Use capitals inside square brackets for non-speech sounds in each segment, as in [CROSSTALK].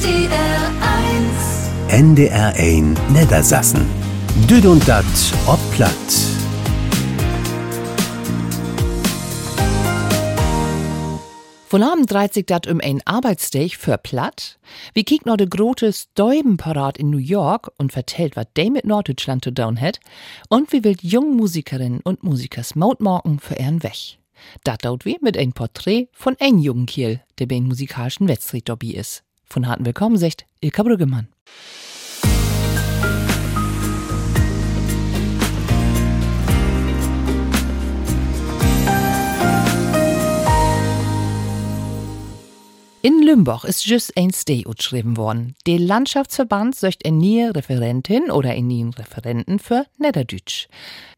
NDR 1 NDR 1 Niedersassen. Düd und dat ob platt. Von Abend dreht sich dat um ein Arbeitstag für platt. Wie kiekt noch de grote Stäubenparat in New York und vertellt, was de mit Norddeutschland zu tun hat. Und wie will jungen Musikerinnen und Musikers Mautmorgen für ihren Weg. Dat dauert wie mit ein Porträt von ein jungen Kiel, der beim musikalischen Wettstreet dabei ist. Von harten Willkommen, sagt Ilka Brüggemann. In Lümbach ist just ein Stay geschrieben worden. Der Landschaftsverband söcht eine neue Referentin oder einen neuen Referenten für Niederdütsch.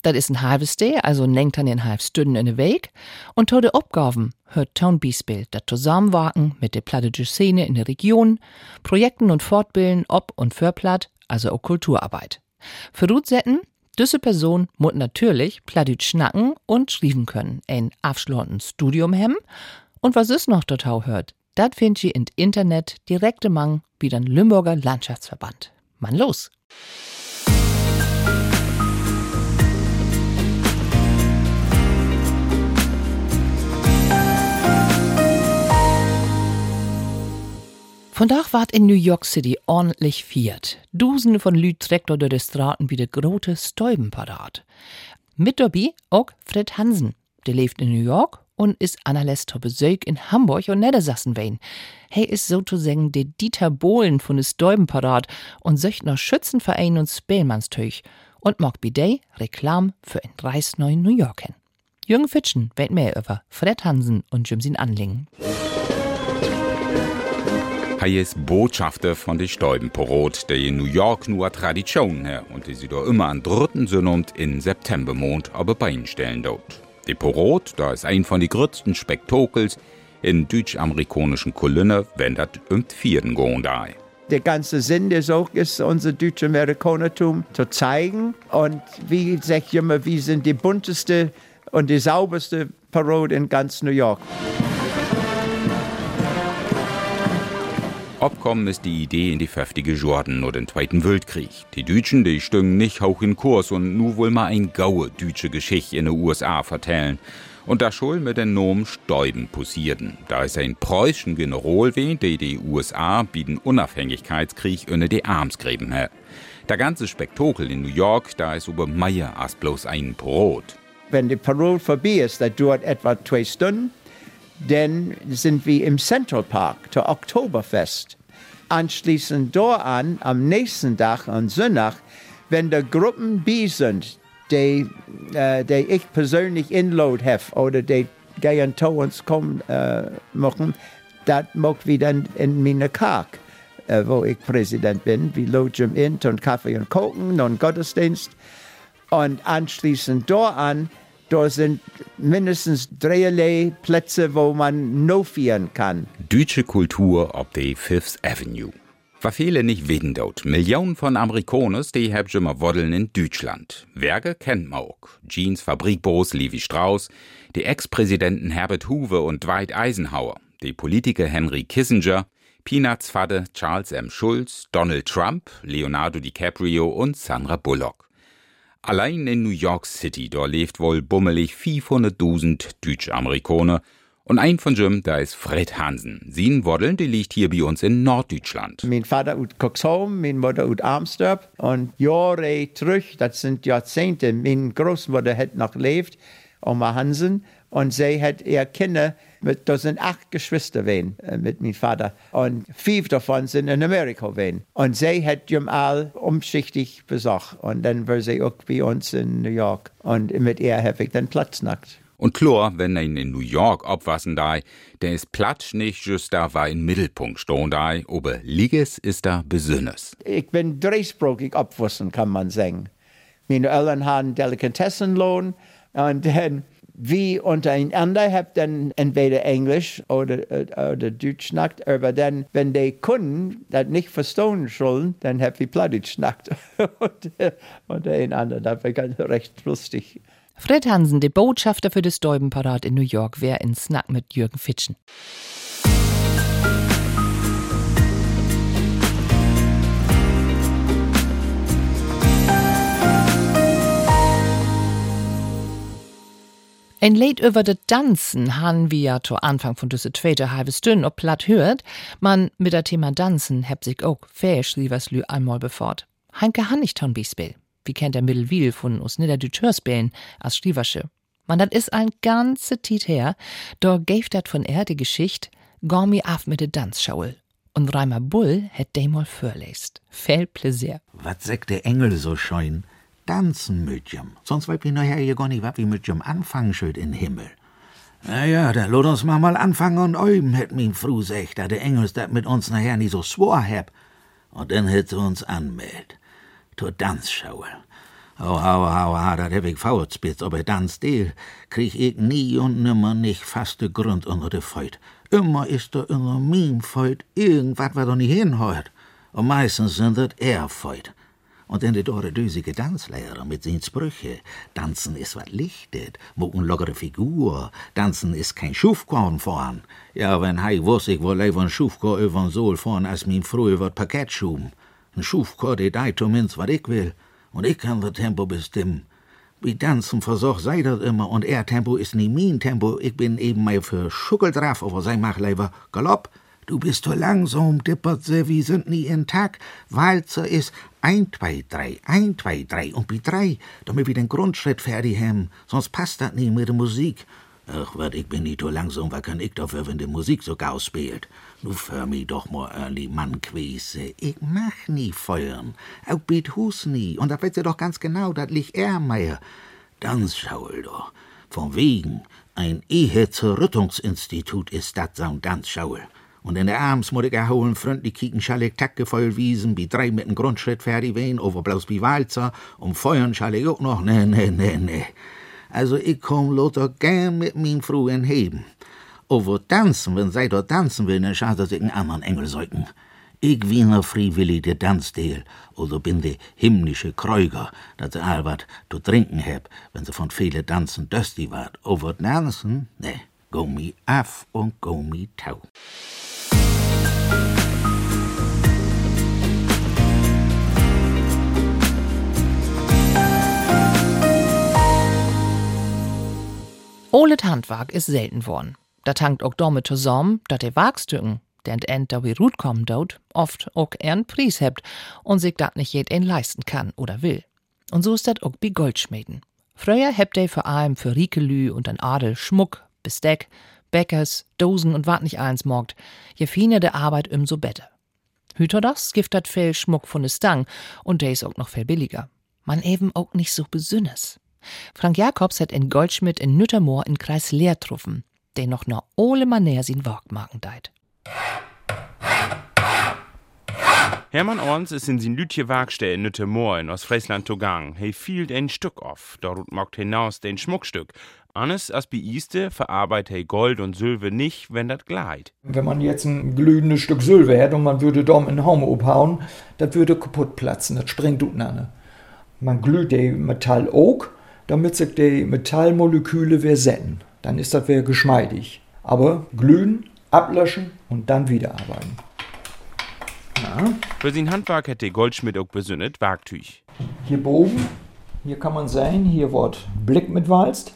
Das ist ein halbes Day, also nenkt dann ein halb Stunden in der Weg. Und to de Aufgaben hört Town Biesbild das Zusammenwagen mit der plattdütsch Szene in der Region, Projekten und Fortbilden ob und für Platt, also auch Kulturarbeit. Für Rutsetten diese Person muss natürlich Plattdütsch schnacken und schreiben können, ein abschließendes Studium haben. Und was ist noch total hört? Dat findet ihr im Internet direkte Mang wie den Lümburger Landschaftsverband. Mann los! Von Dach ward in New York City ordentlich viert. Dusende von Lüd trägt durch die Straßen wie der grote Stäubenparat. Mit dabei auch Fred Hansen. Der lebt in New York und ist Annales Besuch in Hamburg und Niedersassen wein. Hey ist sozusagen der Dieter Bohlen von des Däubenparat und söcht noch Schützenverein und Spellmannstüch und mag bidei Reklam für ein Reis neu New York hin. Jürgen Fitschen weht mehr über Fred Hansen und Jimsin Anlingen. Ist Botschafter von de Stäubenporot, der in New York nur Tradition her und die sie da immer an dritten Sonnabend in Septembermond aber beinstellen dort. Die Porot, da ist ein von die größten Spektakels in deutsch-amerikanischen Kolonne, wenn das um vierten gehen da. Der ganze Sinn der Sog ist, unser deutsch-Amerikanertum zu zeigen. Und wie sag immer, wir sind die bunteste und die sauberste Parode in ganz New York. Abkommen ist die Idee in die heftige Jordan oder den Zweiten Weltkrieg. Die Deutschen, die stüngen nicht hoch in Kurs und nu wohl mal ein gaue deutsche Geschichte in den USA vertellen. Und da schul mit den Nomen Stäuben posierten. Da ist ein preußischen General wie, der die USA bieten Unabhängigkeitskrieg unter die Armsgräben hat. Der ganze Spektakel in New York, da ist über Meier als bloß ein Brot. Wenn die Parole vorbei ist, das dauert etwa zwei Stunden dann sind wir im Central Park zur Oktoberfest. Anschließend dort an, am nächsten Tag, am Sonntag, wenn die Gruppen B sind, die, äh, die ich persönlich inload habe oder die gehen zu uns kommen äh, machen, das mag wir dann in meine Kark, äh, wo ich Präsident bin. Wir logen in und Kaffee und Kochen und Gottesdienst. Und anschließend dort an, da sind mindestens dreierlei Plätze, wo man nofieren kann. Deutsche Kultur auf der Fifth Avenue. Viele nicht wissen dort. Millionen von Amerikanern, die schon mal Woddeln in Deutschland. Werke kennt man auch. Jeans Fabrikbos Levi Strauss, die Ex-Präsidenten Herbert Hoover und Dwight Eisenhower, die Politiker Henry Kissinger, Peanuts Vater Charles M. Schulz, Donald Trump, Leonardo DiCaprio und Sandra Bullock. Allein in New York City, da lebt wohl bummelig 400.000 Deutsch-Amerikaner. Und ein von Jim, da ist Fred Hansen. Sien Woddeln, die liegt hier bei uns in Norddeutschland. Mein Vater ut Cuxhome, meine Mutter ut Armstorp. Und Jahre zurück, das sind Jahrzehnte, meine Großmutter hat noch gelebt, Oma Hansen. Und sie hat ihr Kinder mit, da sind acht Geschwister wen, äh, mit meinem Vater. Und fünf davon sind in Amerika wen. Und sie hat ihm all umschichtig besucht. Und dann war sie auch bei uns in New York. Und mit ihr habe ich dann Platz nackt. Und klar, wenn er in New York abwassen da, der ist Platz nicht just da, war im Mittelpunkt stehen da, aber Liges ist da besonders. Ich bin dreisprachig abwassen, kann man sagen. Meine Eltern haben Delikatessenlohn und dann wie untereinander habt dann entweder Englisch oder, oder Deutsch schnackt, aber dann, wenn die Kunden das nicht verstehen sollen, dann habt ihr Plattdeutsch schnackt [LAUGHS] untereinander. Das war ganz recht lustig. Fred Hansen, der Botschafter für das Stäubenparat in New York, wär in Snack mit Jürgen Fitschen. Ein Lied über de Dansen han wir ja zu Anfang von diese zweite halbe Stunde ob platt hört. Man mit der Thema Dansen heb sich auch Fähschrieverslü einmal befort. Heinke han nicht ton Bispel. Wie kennt der Mittelwil von us Niederdütsch Hörspielen als Schrieversche. Man, dat is ein ganze Tit her, da gäf dat von er die Geschichte, gormi af mit de Danzschaul. Und Reimer Bull hätt mal vorlest. Viel Pläsier. Was sagt der Engel so scheun? Tanzen mit jem. Sonst weiß ich nachher ja gar nicht, was wir mit jem anfangen schuld in Himmel. Na ja, da lot uns mal mal anfangen und üben, hätt min Fru sagt, da der Engel dat mit uns nachher nicht so swor heb. Und dann hätt sie uns anmeldt. Zur Tanzschauel. Oh, hau, hau, hau, dat heb ich faulspitz, aber dann still krieg ich nie und nimmer nicht faste Grund unter de Feut. Immer ist da unter min Feut irgendwas, was da nicht hinhört. Und meistens sind das er Feut. Und dann der dore düsige Tanzlehrer mit seinen Sprüche. Tanzen ist wat lichtet, un lockere Figur. Tanzen ist kein Schufkorn vorn. Ja, wenn hei wuss, ich woll lieber ein Schufkorn übern Sohl vorn, als min früher wat Parkett schuben. Ein Schufkorn, der deit zumindest, wat ich will und ich kann das Tempo bestimmen. Wie tanzen versuch sei das immer und er Tempo ist nie mein Tempo. Ich bin eben mal für Schuckel drauf, aber sei mach lieber Galopp. Du bist zu langsam, dippert sie, wir sind nie in Tag. Walzer ist ein, zwei, drei, ein, zwei, drei und bi drei, damit wir den Grundschritt fertig haben. Sonst passt das nie mit der Musik. Ach, wat, ich bin nicht so langsam, was kann ich dafür, wenn die Musik so gau spielt? Nu für mi doch mal early Mann quese. Ich mach nie feuern. Auch biet Hus nie. Und da wird sie doch ganz genau, dat liegt er meier. Dann schaul doch. Von wegen, ein Ehezerrüttungsinstitut ist dat so ein schaul. Und in der Abends muss ich erholen, freundlich kicken, schall ich Tackefeuer wiesen, wie drei mit dem Grundschritt fertig wehen, over bloß wie Walzer, um feuern schall ich auch noch, ne, ne, ne, ne. Also ich komm loter gern mit min Fruen heben. Over tanzen, wenn sei dort tanzen will, dann schadet sich einen anderen Engel säugen. Ich wiener freiwillig der Tanzdeel, oder bin de himmlische Kräuger, dat se albert zu trinken heb, wenn se von viele Tanzen dösti wart. Over tanzen, ne, go mi af und go mi tau. Olet Handwerk ist selten worden. Da tankt auch damit zusammen, dat de Wagstücken, der end da wie Rut kommen dort, oft auch ehren Pries hebt und sich dat nicht jed ein leisten kann oder will. Und so ist dat auch bei Goldschmieden. Früher hebt de vor allem für Riekelü und an Adel Schmuck, Besteck, Bäckers, Dosen und wat nicht eins morgt, je finer de Arbeit umso better. Hüter das gift viel Schmuck von de Stang und der is auch noch viel billiger. Man eben auch nicht so besünnes. Frank Jacobs hat in Goldschmidt in Nüttermoor in Kreis Leer truffen, der noch ne ole Maner sin Workmarken deit. Hermann Orns ist in sin Lütje Werkstätte in Nüttermoor in Ostfriesland togang. He fielt ein Stück auf, dort mocht hinaus den Schmuckstück. Anders als bei Iste verarbeitet Gold und Silber nicht, wenn dat gleit. Wenn man jetzt ein glühendes Stück Silber hätte und man würde dom in Haum abhauen, das würde kaputt platzen, das springt unten Man glüht den Metall auch damit sich die Metallmoleküle versetzen. Dann ist das wieder geschmeidig. Aber glühen, ablöschen und dann wieder arbeiten. Ja. Für sein Handwerk hat der Goldschmied auch besündet Werktüch. Hier oben, hier kann man sehen, hier wird Blick mit Walzt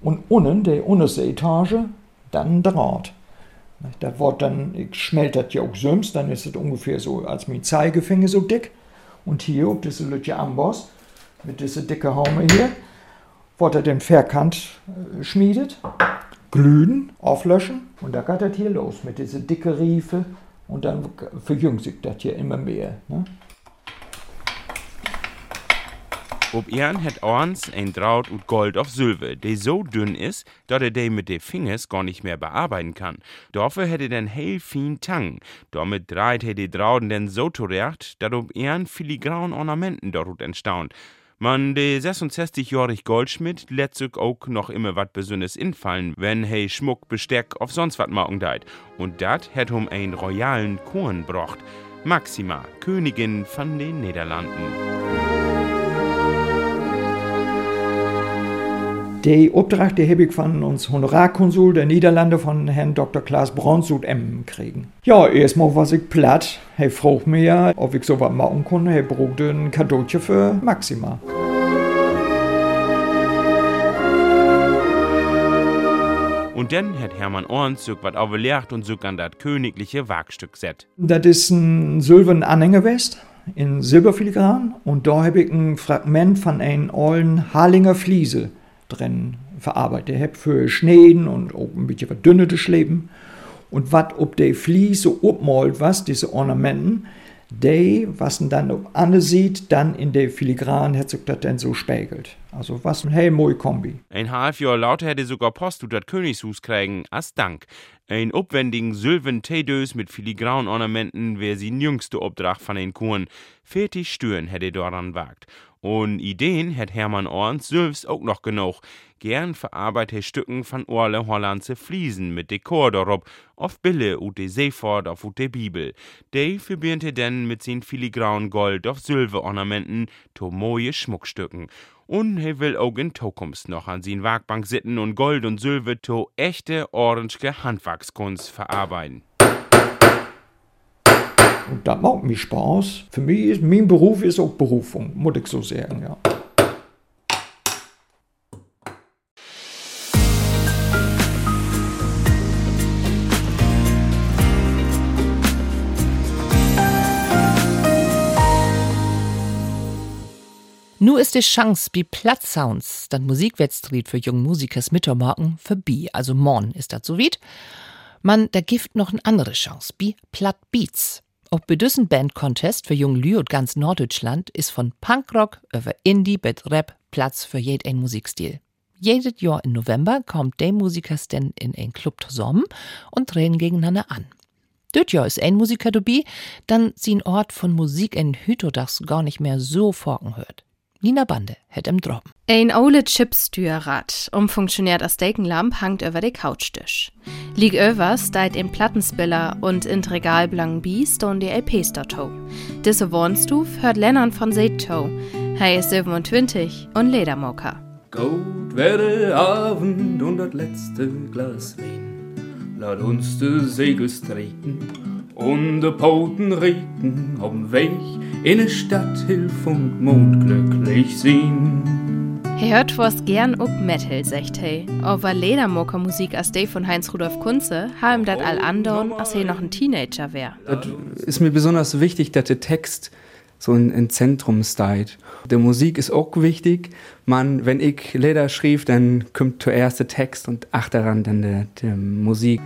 und unten, der unterste Etage, dann Draht. Das wird dann, ich schmelt das ja auch süms, dann ist es ungefähr so als mein Zeigefinger so dick. Und hier, ob diese Lütje Amboss, mit dieser dicke Haume hier, wurde den Verkant äh, schmiedet, glühen, auflöschen und da geht das hier los mit diese dicke Riefe und dann verjüngt sich das hier immer mehr. Ne? Ob Ehren hat Orns ein Draut und Gold auf Silber, der so dünn ist, dass er den mit den Fingers gar nicht mehr bearbeiten kann. Dafür hätte den hell fin Tang. Damit dreht er die Drauten denn so zurecht, dass ob Ehren filigran Ornamenten dort entstaunt. Man, de 66-jährig Goldschmidt lässt sich auch noch immer wat Besonderes infallen, wenn hey Schmuck, Besteck auf sonst wat machen deit. Und dat hätt um ein royalen Korn brocht. Maxima, Königin von den Niederlanden. Die Auftrag, die habe ich von uns Honorarkonsul der Niederlande von Herrn Dr. Klaas Bronsud Emmen kriegen. Ja, erstmal was ich platt. Er fragt mir, ob ich so was machen kann. Er braucht ein Kadeautje für Maxima. Und dann hat Hermann Orns so was overlegt und so an das königliche Wagstück set. Das ist ein silbernen Anhängerwest in Silberfiligran und da habe ich ein Fragment von einem alten Harlinger Fliese drin verarbeitet. Habe für Schneeden und auch ein bisschen verdünnetes Leben. Und was ob der Fliese upmalt was, diese Ornamenten, die, was man dann ob Anne sieht, dann in der Filigran hat das dann so spiegelt. Also was ein hell moi Kombi. Ein halb Jahr lauter hätte sogar Post du das Königshus kriegen, als Dank. Ein aufwendigen Sylven Teedös mit filigran Ornamenten wäre sie jüngste Obdracht von den Kuren. 40 Stüren hätte daran wagt. Und Ideen hätt Hermann Orns selbst auch noch genug. Gern verarbeitet Stücken von Orle Hollandse Fliesen mit Dekor darauf, auf Bille ut de Seefort auf ut de Bibel. De verbirnte denn mit sin filigran Gold auf Silberornamenten to moje Schmuckstücken. Und er will auch in Zukunft noch an sin Werkbank sitten und Gold und Silber to echte orange Handwerkskunst verarbeiten. Und das macht mir Spaß. Für mich ist mein Beruf ist auch Berufung, muss ich so sagen, ja. Nu ist die Chance bi Platz Sounds, dann Musikwettstreet für junge Musikers Mittermorgen vorbei, also morgen ist das so weit. Man, da gibt noch eine andere Chance, bi Platt Beats. Auch bei diesem Band-Contest für junge Lü und ganz Norddeutschland ist von Punkrock über Indie bis Rap Platz für jeden Musikstil. Jedes Jahr im November kommt der Musikers denn in ein Club zusammen und drehen gegeneinander an. Dort Jahr ist ein Musiker dabei, dann sie ein Ort von Musik in Hütodachs gar nicht mehr so forken hört. Nina Bande hätt im Droppen. Ein ole Chipstürrad, umfunktioniert als Dekenlamp, hangt über de Couchtisch. Lieg övers deit im Plattenspiller und in Regal blank Biest und die LPs dato. Diese Wohnstuf hört Lennart von Seedtow. Hij ist 27 und Ledermocker. Gut wäre Abend und das letzte Glas Wein. Lass uns de Segel streiken und de Poten regen auf'm Weg in ne Stadt Hilf und Mond glücklich sehen. He hört was gern ob Metal, sagt he. Aber Ledermocker Musik als de von Heinz Rudolf Kunze, haben dat all andern, als he noch ein Teenager wär. Das ist mir besonders wichtig, dass der Text so in, in Zentrum steht. Der Musik ist auch wichtig. Man, wenn ich Leder schrieb, dann kommt zuerst der Text und ach daran dann der, der Musik.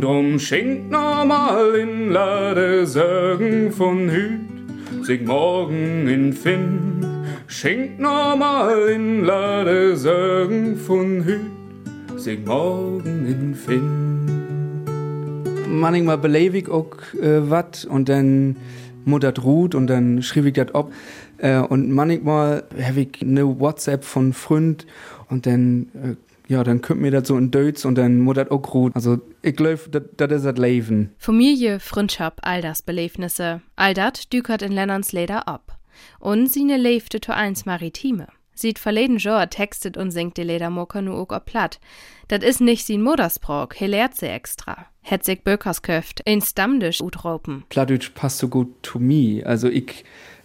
Drum schenkt normal in Lade Sorgen von Hüt, sich morgen in Finn. Schenkt normal in Lade Sorgen von Hüt, sich morgen in Finn. Manchmal belebe ich auch äh, wat und dann muttert Ruth und dann schrieb ich das ab. Äh, und manchmal habe ich eine WhatsApp von Freund und dann, äh, ja, dann kommt mir das so in Deutsch und dann muttert auch Ruth. Also ich glaube, das ist das Leben. Familie, Freundschaft, all das Belebnisse, all das dükert in Lennons Leder ab. Und sine lebte to eins Maritime. Sieht verleden Jahr textet und singt die Ledermocker nu auch platt. Dat is nicht sin Muttersprach, he lehrt sie extra. Het sich Bökers köft, in Stammtisch utropen. Plattdeutsch passt so gut to me. Also ich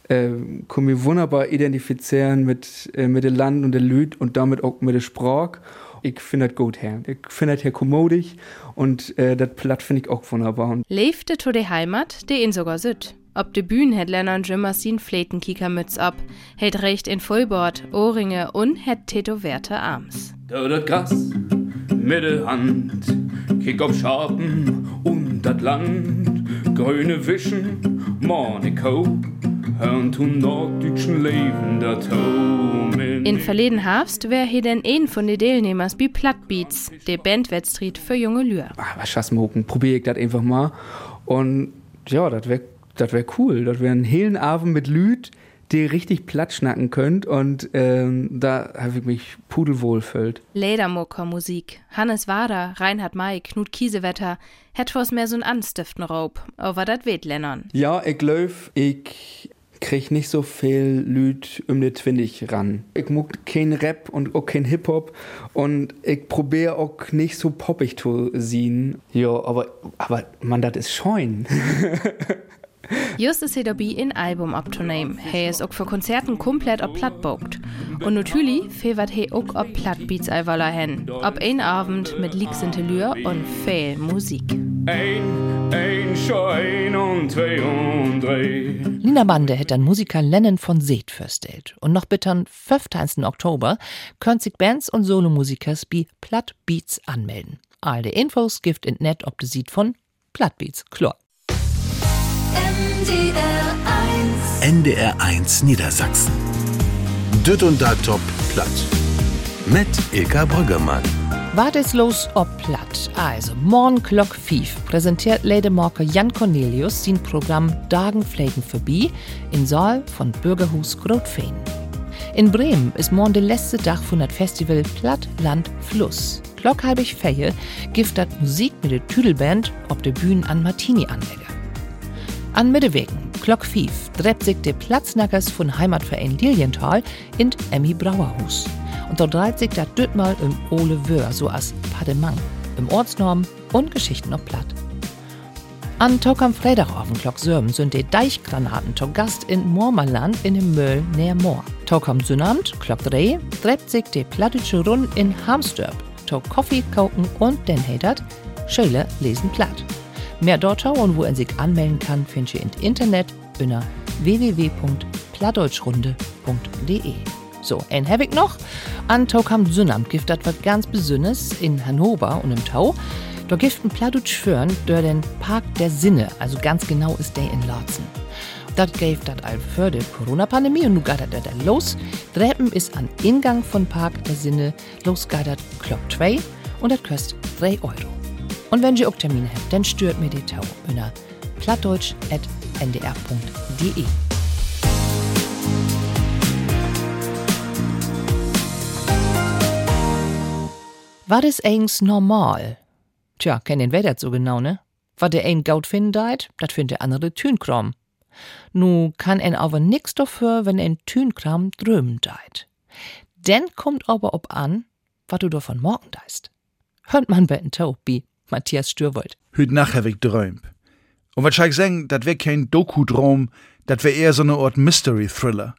äh, kann mich wunderbar identifizieren mit, äh, mit dem Land und der Lüd und damit auch mit der Sprach. Ich finde das gut her. Ich finde das her kommodisch und äh, das Platt finde ich auch wunderbar. Und Lebte to de Heimat, de in sogar süd. Ob de Bühnen het Lennart Jimmer sin Fletenkiekermütz ab, het recht in Vollbord, Ohrringe und het tätowierte Arms. Da das Gas mit der Hand, kick auf Schapen und das Land, grüne Wischen, Monaco, hören zu norddeutschen Leben da In verleden Herbst wär he denn een von de Teilnehmers bi Plattbeats, de Bandwettstreet für junge Lühr. Ah, was schassmoken, probier ich das einfach mal. Und ja, das wär, das wär cool. Das wär ein hellen Abend mit Lüd, die richtig platt schnacken könnt und ähm, da habe ich mich pudelwohl fühlt. Ledermucker Musik. Hannes Wader, Reinhard May, Knut Kiesewetter, het was mehr so'n anstiften Raub, aber dat weht Lennern. Ja, ich glaube, ich krieg nicht so viel Lüd um die Twindig ran. Ich muck kein Rap und auch kein Hip-Hop und ich probiere auch nicht so poppig zu sehen. Ja, aber, aber man, das ist scheun. [LAUGHS] Just ist er dabei, ein Album abzunehmen. Er ist auch für Konzerten komplett auf Platt bockt. Und natürlich fehlt er auch auf Plattbeats einwaller hin. Ab ein Abend mit Leaks Interieur und viel Musik. Ein, ein, schein und zwei und drei. Lina Bande hat dann Musiker Lennon von Seet verstellt. Und noch bitte am 15. Oktober können sich Bands und Solomusikers wie Plattbeats anmelden. All die Infos gibt in net ob de Sied von Plattbeats, klar. NDR 1 NDR 1 Niedersachsen. Düt und da top platt. Mit Ilka Brüggemann. Wart ist los ob platt. Also, morgen Glock 5 präsentiert Ledemarker Jan Cornelius sein Programm Dagen Pflegen vorbei in Saal von Bürgerhus Grotfeen. In Bremen ist morgen der letzte Tag von das Festival Platt, Land, Fluss. Glockhalbig Feie gibt das Musik mit der Tüdelband ob der Bühne an Martini anlege. An Mittewegen, Glock 5, dreht sich der Platznackers von Heimatverein Lilienthal in Emmy Brauerhus. Und dort dreht sich das Düttmal im Ole Wör, so als Pademang, im Ortsnorm und Geschichten auf Platt. An Tag am Freitag auf dem Glock Sörm sind die Deichgranaten zu Gast in Moormerland in dem Möll näher Moor. Tag am Sonnabend, Glock 3, dreht sich die plattische Rund in Hamsturp, to Kaffee kaufen und den Hatert, Schöle lesen platt. Mehr dort und wo er sich anmelden kann, findet ihr im Internet unter www.plattdeutschrunde.de. So, ein habe noch. An Tokam Sünnamt gibt das was ganz Besonderes in Hannover und im Tau. Da gibt ein Plattdeutsch führen durch den Park der Sinne, also ganz genau ist der in Lorzen. Das gave das all für die Corona-Pandemie und nu geht das da los. Treppen ist an Ingang von Park der Sinne, los geht das Klock 2 und das kostet 3 Euro. Und wenn ihr auch Termine habt, dann stört mir die Tau unter plattdeutsch.ndr.de. War das eigentlich normal? Tja, kennen wir das so genau, ne? Was der ein Gaut finden deit, dat findet der andere Tünkram. Nu kann en aber nix dafür, wenn ein Tünkram drömen deit. Denn kommt aber ob an, was du davon morgen deist. Hört man bei en Tau, wie Matthias Stürwold. Hüt nach hab ich träumt. Und was ich sagen, dat wär kein Doku-Drom, dat wär eher so ne Art Mystery-Thriller.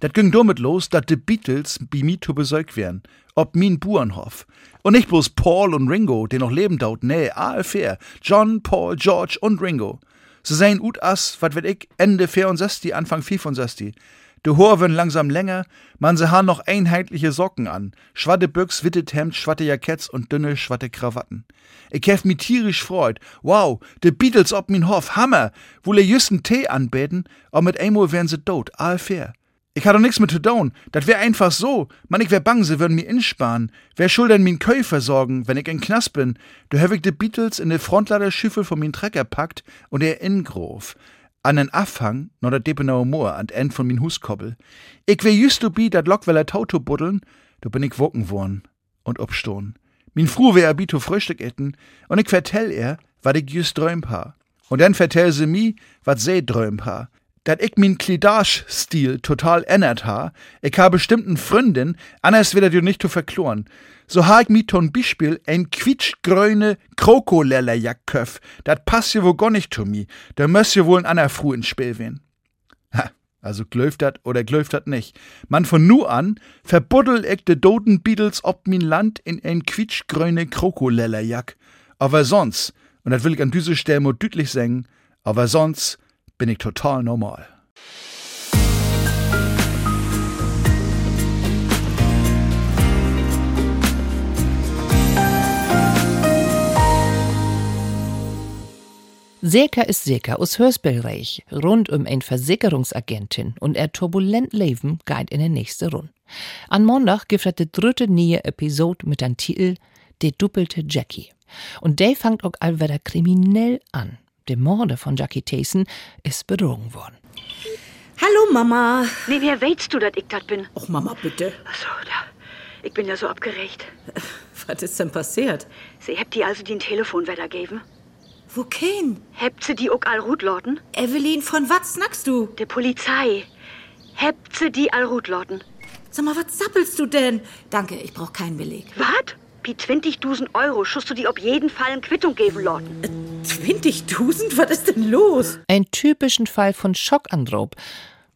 Dat ging damit los, dat de Beatles bi mi zu besäugt wären, ob min Burenhof. Und nicht bloß Paul und Ringo, die noch leben daut, nee, fair. John, Paul, George und Ringo. Sie seien ut as, wat wird ich, Ende 64, Anfang 65. De Hor werden langsam länger, man se han noch einheitliche Socken an. Schwatte Büchs, wittet Hemd, schwatte Jacketts und dünne, schwatte Krawatten. Ich hef mi tierisch freut. Wow, de Beatles ob min Hof, Hammer. Wo le jüsten Tee anbeten, aber mit einmal wären se tot, all fair. Ich hatte nix mit zu tun. Dat wär einfach so. Man, ich wär bang, sie würden mir insparen. Wer schulden min Köy versorgen, wenn ich in Knast bin? Du hab ich de Beatles in de Frontladerschüffel von min Trecker packt und er ingrof. An den Abhang, no dat Depenauer Moor, an End von min Huskoppel. Ich wär just du bi dat Lockweller Tauto buddeln, du bin ich wocken worn und obstohn. Min Fru wär bi to Frühstück etten, und ich vertell er, wat ich just träumt ha. Und dann vertell sie mi, wat se träumt ha dat ich min Klidage-Stil total ändert ha. Ich habe bestimmten Freundin, anders wird dir nicht zu verkloren. So ha ich mi ton Beispiel ein quietschgrüne Krokolellerjackköff. Dat passt ja wohl gar nicht zu mi. Da müsst ihr wohl ein ander Fru ins Spiel wehen. Ha, also glöft dat oder glöft dat nicht. Man von nu an verbuddel ich de doten Beatles ob min Land in ein quietschgrüne Krokolellerjack. Aber sonst, und dat will ich an diese Stelle mal deutlich sagen, aber sonst bin ich total normal. Seka ist Seka aus Hörsbellreich, rund um ein Versicherungsagentin und er turbulent Leben geht in den nächste Rund. An Montag gibt es die dritte neue Episode mit dem Titel Die doppelte Jackie. Und der fängt auch allwetter kriminell an. Der Morde von Jackie Tayson ist betrogen worden. Hallo Mama. Nee, wer weißt du, dass ich das bin? Och Mama, bitte. Ach so, da. Ich bin ja so abgeregt. [LAUGHS] Was ist denn passiert? Sie habt die also den Telefon weitergeben? Wo kein? Habt sie die auch all Rutloten? Evelyn, von was snackst du? Der Polizei. Habt sie die all Rutloten? Sag mal, was sappelst du denn? Danke, ich brauch keinen Beleg. Was? Pi 20.000 Euro schust du die auf jeden Fall in Quittung geben, Lord. 20.000? Was ist denn los? Ein typischen Fall von Schockandrob.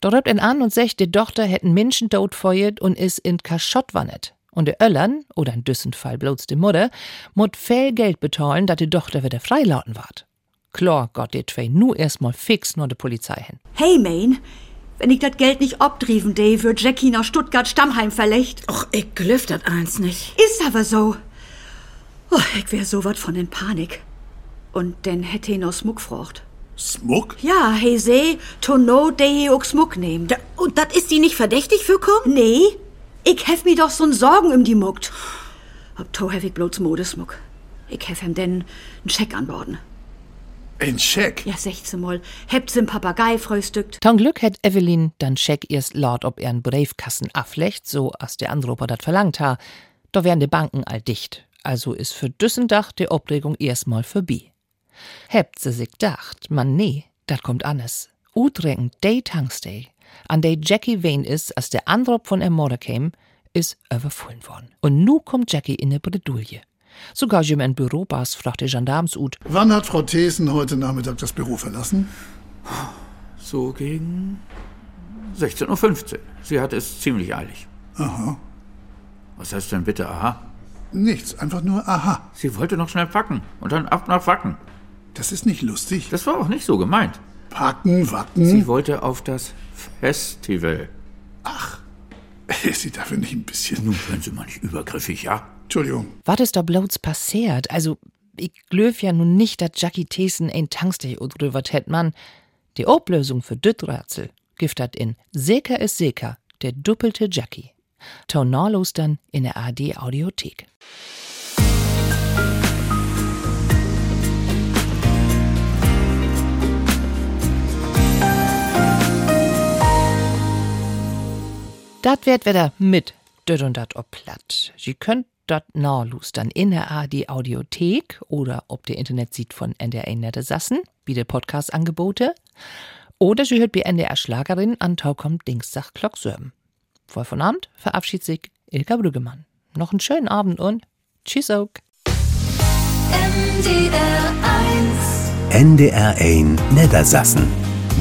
Da reibt ein an und sagt, die Tochter hätten Menschen tot feuert und is in Kaschott wannet. Und der Öllern, oder in düssen Fall bloß die Mutter, mut viel Geld bezahlen, dat die Tochter wieder freilauten ward. Klar Gott die zwei nur erstmal fix nur der Polizei hin. Hey, Main, wenn ich das Geld nicht obdrieven, Dave, wird Jackie nach Stuttgart Stammheim verlegt. Och, ich glüft das eins nicht. Ist aber so. Oh, ich wär so wat von in Panik. Und denn hätte ich noch Smuck gefragt. Smuck? Ja, he seh, to know, de he auch Smuck nehmen. Da, und das ist die nicht verdächtig für kommen? Nee, ich hef mi doch so'n Sorgen um die Muckt. Ob to hef ich bloß Modesmuck. Ich hef ihm denn n Scheck anborden. Ein Scheck? Ja, 16 mal. Hebt's im Papagei fröstückt. Ton Glück hätt Evelyn dann Scheck erst laut ob er n Briefkassen afflecht, so as der Anrufer dat verlangt ha. Da wären die Banken all dicht. Also is für Düssendach die Obregung erstmal vorbei. Hebt se sich dacht, man nee, dat kommt anders. Utrenken day Tankstay, an der Jackie Wayne is, als der Anrop von Ermorder käm, is überfüllen worden. Und nu kommt Jackie in ne Bredouille. Sogar jemand Bürobass fragt die Gendarms ut. Wann hat Frau Thesen heute Nachmittag das Büro verlassen? So gegen 16.15 Uhr. Sie hat es ziemlich eilig. Aha. Was heißt denn bitte aha? Nichts, einfach nur aha. Sie wollte noch schnell packen und dann ab nach Wacken. Das ist nicht lustig. Das war auch nicht so gemeint. Packen, Wacken. Sie wollte auf das Festival. Ach, [LAUGHS] ist sie dafür nicht ein bisschen. Nun werden Sie mal nicht übergriffig, ja? Entschuldigung. Was ist da bloß passiert? Also, ich glöf ja nun nicht, dass Jackie Thesen ein Tankstay udrübert hätt man. Die Oblösung für düt Rätsel giftet in Seker ist Seker, der doppelte Jackie. Tornalos dann in der AD Dat wird wieder mit död und dat ob platt. Sie könnt dat nachlustern in der AD Audiothek oder ob der Internet sieht von NDR Nette Sassen, wie der Podcast-Angebote. Oder sie hört bei NDR Schlagerin an Taukom Dienstag Glocksörben. Voll von Abend verabschiedet sich Ilka Brüggemann. Noch einen schönen Abend und tschüss auch. NDR 1 NDR 1 Niedersassen.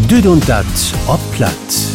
Düd und dat ob platt.